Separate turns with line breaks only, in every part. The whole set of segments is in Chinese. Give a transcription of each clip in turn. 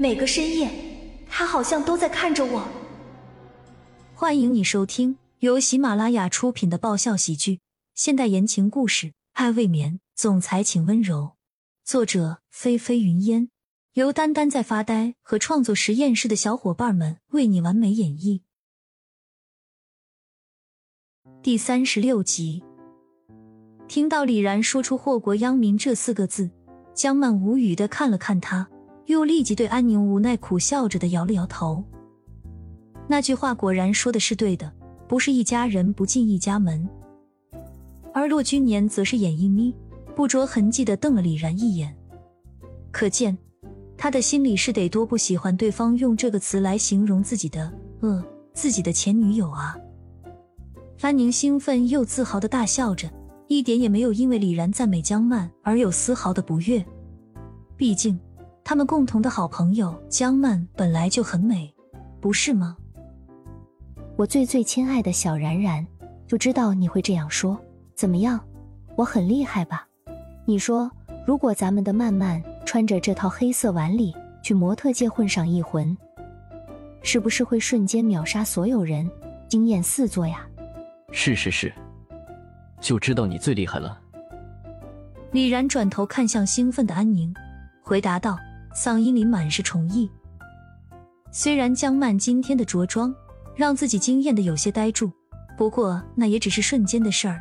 每个深夜，他好像都在看着我。
欢迎你收听由喜马拉雅出品的爆笑喜剧、现代言情故事《爱未眠》，总裁请温柔。作者：菲菲云烟，由丹丹在发呆和创作实验室的小伙伴们为你完美演绎。第三十六集，听到李然说出“祸国殃民”这四个字，江曼无语的看了看他，又立即对安宁无奈苦笑着的摇了摇头。那句话果然说的是对的，不是一家人不进一家门。而骆君年则是眼一眯，不着痕迹的瞪了李然一眼，可见他的心里是得多不喜欢对方用这个词来形容自己的呃自己的前女友啊。安宁兴奋又自豪的大笑着，一点也没有因为李然赞美江曼而有丝毫的不悦。毕竟，他们共同的好朋友江曼本来就很美，不是吗？
我最最亲爱的小然然，就知道你会这样说。怎么样，我很厉害吧？你说，如果咱们的曼曼穿着这套黑色晚礼去模特界混上一魂，是不是会瞬间秒杀所有人，惊艳四座呀？
是是是，就知道你最厉害了。
李然转头看向兴奋的安宁，回答道，嗓音里满是宠意。虽然江曼今天的着装让自己惊艳的有些呆住，不过那也只是瞬间的事儿。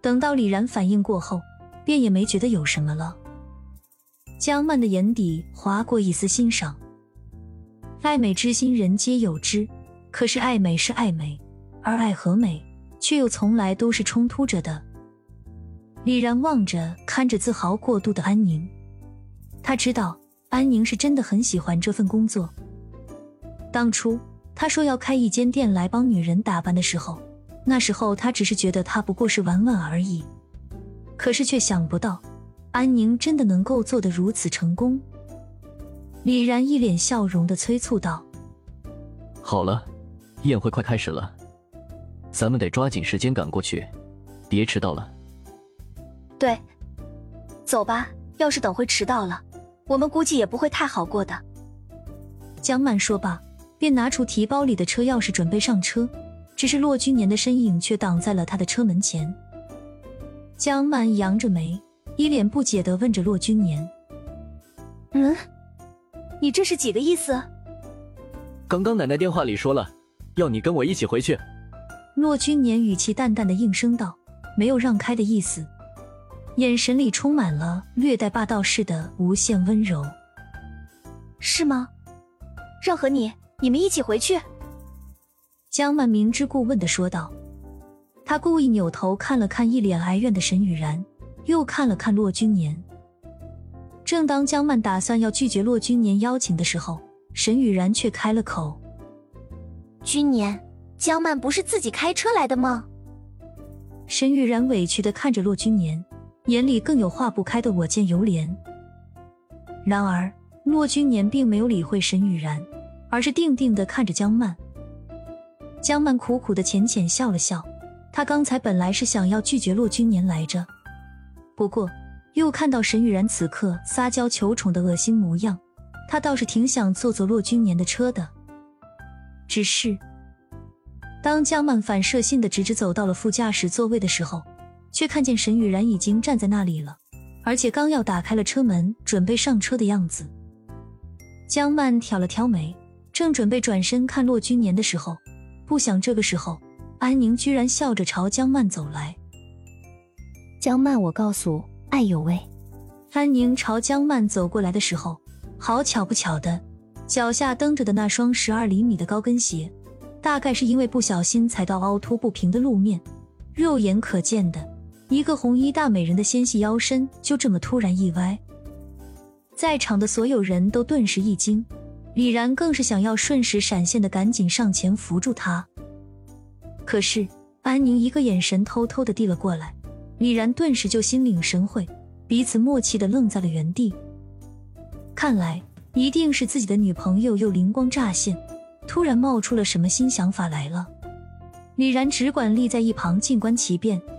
等到李然反应过后，便也没觉得有什么了。江曼的眼底划过一丝欣赏，爱美之心人皆有之，可是爱美是爱美，而爱和美。却又从来都是冲突着的。李然望着看着自豪过度的安宁，他知道安宁是真的很喜欢这份工作。当初他说要开一间店来帮女人打扮的时候，那时候他只是觉得他不过是玩玩而已，可是却想不到安宁真的能够做得如此成功。李然一脸笑容的催促道：“
好了，宴会快开始了。”咱们得抓紧时间赶过去，别迟到了。
对，走吧。要是等会迟到了，我们估计也不会太好过的。
江曼说罢，便拿出提包里的车钥匙准备上车，只是骆君年的身影却挡在了他的车门前。江曼扬着眉，一脸不解的问着骆君年：“
嗯，你这是几个意思？”
刚刚奶奶电话里说了，要你跟我一起回去。
骆君年语气淡淡的应声道，没有让开的意思，眼神里充满了略带霸道似的无限温柔。
是吗？让和你，你们一起回去？
江曼明知故问的说道。他故意扭头看了看一脸哀怨的沈雨然，又看了看骆君年。正当江曼打算要拒绝骆君年邀请的时候，沈雨然却开了口：“
君年。”江曼不是自己开车来的吗？
沈雨然委屈的看着骆君年，眼里更有化不开的我见犹怜。然而骆君年并没有理会沈雨然，而是定定的看着江曼。江曼苦苦的浅浅笑了笑，她刚才本来是想要拒绝骆君年来着，不过又看到沈雨然此刻撒娇求宠的恶心模样，她倒是挺想坐坐骆君年的车的，只是。当江曼反射性的直直走到了副驾驶座位的时候，却看见沈雨然已经站在那里了，而且刚要打开了车门，准备上车的样子。江曼挑了挑眉，正准备转身看骆君年的时候，不想这个时候，安宁居然笑着朝江曼走来。
江曼，我告诉，哎呦喂！
安宁朝江曼走过来的时候，好巧不巧的，脚下蹬着的那双十二厘米的高跟鞋。大概是因为不小心踩到凹凸不平的路面，肉眼可见的一个红衣大美人的纤细腰身就这么突然一歪，在场的所有人都顿时一惊，李然更是想要瞬时闪现的赶紧上前扶住她，可是安宁一个眼神偷偷的递了过来，李然顿时就心领神会，彼此默契的愣在了原地，看来一定是自己的女朋友又灵光乍现。突然冒出了什么新想法来了？李然只管立在一旁静观其变